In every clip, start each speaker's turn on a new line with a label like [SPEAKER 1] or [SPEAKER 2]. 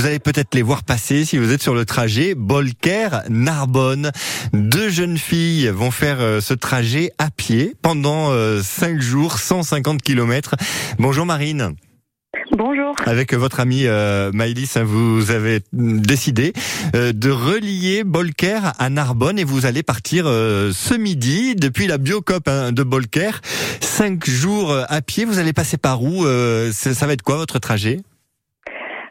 [SPEAKER 1] Vous allez peut-être les voir passer si vous êtes sur le trajet Bolker-Narbonne. Deux jeunes filles vont faire euh, ce trajet à pied pendant 5 euh, jours, 150 km. Bonjour Marine.
[SPEAKER 2] Bonjour.
[SPEAKER 1] Avec votre ami euh, Maïlis, hein, vous avez décidé euh, de relier Bolker à Narbonne et vous allez partir euh, ce midi depuis la Biocop hein, de Bolker. Cinq jours à pied, vous allez passer par où Ça va être quoi votre trajet?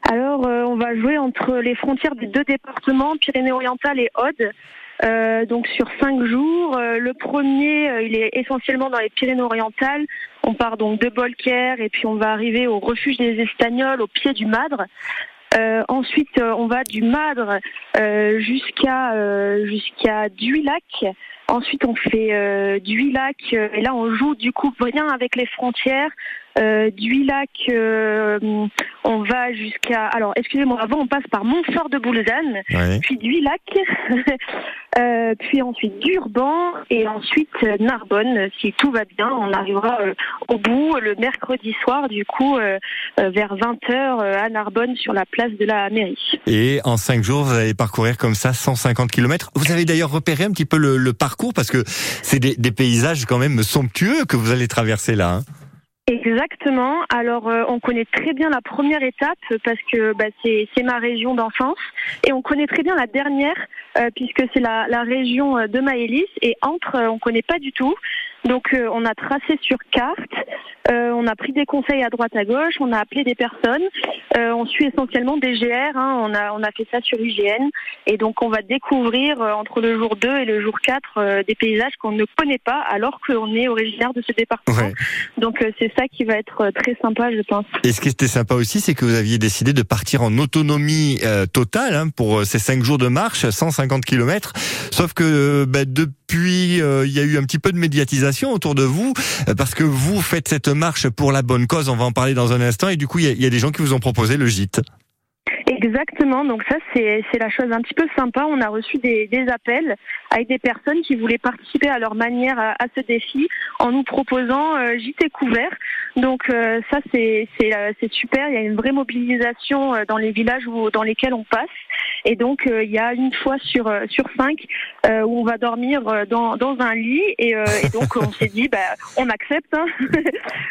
[SPEAKER 2] Alors, on va jouer entre les frontières des deux départements, Pyrénées-Orientales et Aude. Euh, donc sur cinq jours. Euh, le premier, euh, il est essentiellement dans les Pyrénées-Orientales. On part donc de Bolker et puis on va arriver au refuge des Espagnols au pied du Madre. ensuite, on va du Madre jusqu'à jusqu'à Duilac. Ensuite, on fait Duilac et là, on joue du coup rien avec les frontières. Euh, Duilac, on va jusqu'à. Alors, excusez-moi, avant on passe par Montfort de Boulzane, puis Duilac, euh, puis ensuite Durban et ensuite euh, Narbonne. Si tout va bien, on arrivera euh, au bout le mercredi soir, du coup, vers 20h à Narbonne sur la place de la mairie.
[SPEAKER 1] Et en 5 jours, vous allez parcourir comme ça 150 km. Vous avez d'ailleurs repéré un petit peu le, parcours parce que c'est des, des, paysages quand même somptueux que vous allez traverser là. Hein.
[SPEAKER 2] Exactement. Alors, euh, on connaît très bien la première étape parce que bah, c'est ma région d'enfance et on connaît très bien la dernière euh, puisque c'est la, la, région euh, de Maëlys et entre, on connaît pas du tout. Donc, on a tracé sur carte, on a pris des conseils à droite à gauche, on a appelé des personnes, on suit essentiellement des GR, hein, on, a, on a fait ça sur IGN et donc on va découvrir entre le jour 2 et le jour 4 des paysages qu'on ne connaît pas alors qu'on est originaire de ce département. Donc, c'est ça qui va être euh, très sympa, je pense.
[SPEAKER 1] Et ce qui était sympa aussi, c'est que vous aviez décidé de partir en autonomie euh, totale hein, pour euh, ces cinq jours de marche, 150 km. Sauf que bah, depuis, il y a eu un petit peu de médiatisation autour de vous, parce que vous faites cette marche pour la bonne cause. On va en parler dans un instant. Et du coup, il y, y a des gens qui vous ont proposé le gîte.
[SPEAKER 2] Exactement, donc ça c'est la chose un petit peu sympa. On a reçu des, des, appels avec des personnes qui voulaient participer à leur manière à, ce défi en nous proposant euh, JT couvert. Donc euh, ça c'est euh, c'est super, il y a une vraie mobilisation euh, dans les villages où, dans lesquels on passe. Et donc il y a une fois sur sur cinq où on va dormir dans, dans un lit et, et donc on s'est dit bah, on accepte. Hein.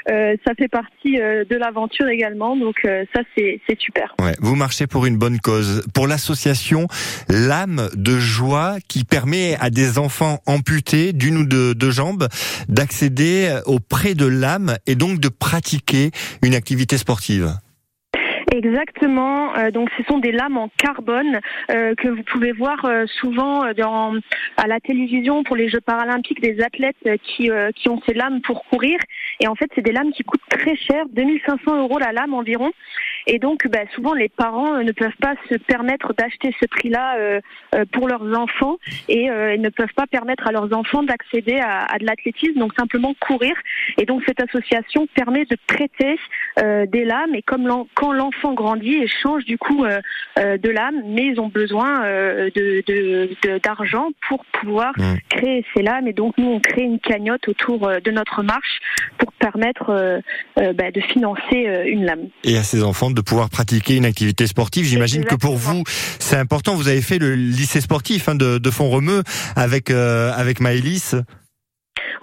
[SPEAKER 2] ça fait partie de l'aventure également, donc ça c'est super.
[SPEAKER 1] Ouais, vous marchez pour une bonne cause, pour l'association L'âme de joie qui permet à des enfants amputés d'une ou deux, deux jambes d'accéder auprès de l'âme et donc de pratiquer une activité sportive.
[SPEAKER 2] Exactement. Euh, donc, ce sont des lames en carbone euh, que vous pouvez voir euh, souvent dans, à la télévision pour les Jeux paralympiques des athlètes qui, qui ont ces lames pour courir. Et en fait, c'est des lames qui coûtent très cher, 2500 euros la lame environ. Et donc, bah, souvent, les parents euh, ne peuvent pas se permettre d'acheter ce prix-là euh, euh, pour leurs enfants et ne peuvent pas permettre à leurs enfants d'accéder à, à, de l'athlétisme, donc simplement courir. Et donc, cette association permet de prêter des lames et comme quand l'enfant grandit et change du coup de lame, mais ils ont besoin de d'argent pour pouvoir mmh. créer ces lames. Et donc, nous, on crée une cagnotte autour de notre marche permettre bah, de financer une lame.
[SPEAKER 1] Et à ces enfants de pouvoir pratiquer une activité sportive. J'imagine que pour vous, c'est important. Vous avez fait le lycée sportif hein, de, de Font-Romeu avec euh, avec Maëlys.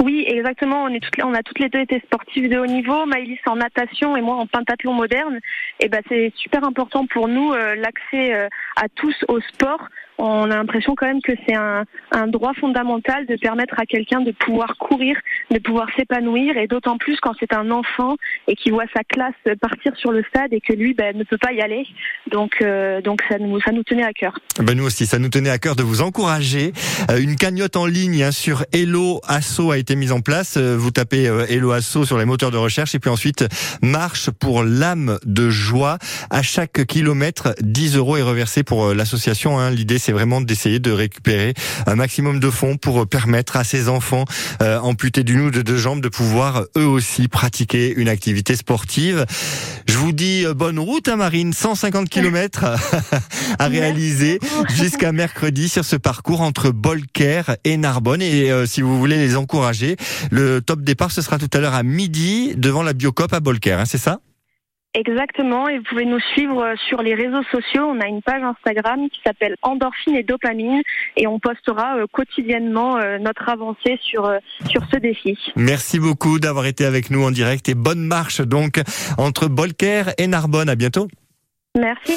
[SPEAKER 2] Oui, exactement. On, a toutes les deux été sportives de haut niveau. Maëlys en natation et moi en pentathlon moderne. Et ben c'est super important pour nous euh, l'accès euh, à tous au sport on a l'impression quand même que c'est un, droit fondamental de permettre à quelqu'un de pouvoir courir, de pouvoir s'épanouir, et d'autant plus quand c'est un enfant et qui voit sa classe partir sur le stade et que lui ben, ne peut pas y aller. Donc, euh, ça, nous, tenait à cœur.
[SPEAKER 1] Ben nous aussi, ça nous tenait à cœur de vous encourager. Une cagnotte en ligne hein, sur Hello Asso a été mise en place. Euh, vous tapez Hello Asso sur les moteurs de recherche et puis ensuite marche pour l'âme de joie. À chaque kilomètre, 10 euros est reversé pour l'association. Hein. L'idée c'est vraiment d'essayer de récupérer un maximum de fonds pour permettre à ces enfants euh, amputés d'une ou de deux jambes de pouvoir eux aussi pratiquer une activité sportive. Je vous dis euh, bonne route à hein, Marine, 150 km à réaliser jusqu'à mercredi sur ce parcours entre Bolker et Narbonne. Et euh, si vous voulez les encourager, le top départ ce sera tout à l'heure à midi devant la Biocop à Bolker, hein, c'est ça?
[SPEAKER 2] Exactement, et vous pouvez nous suivre euh, sur les réseaux sociaux. On a une page Instagram qui s'appelle Endorphine et Dopamine et on postera euh, quotidiennement euh, notre avancée sur, sur ce défi.
[SPEAKER 1] Merci beaucoup d'avoir été avec nous en direct et bonne marche donc entre Bolker et Narbonne. À bientôt.
[SPEAKER 2] Merci.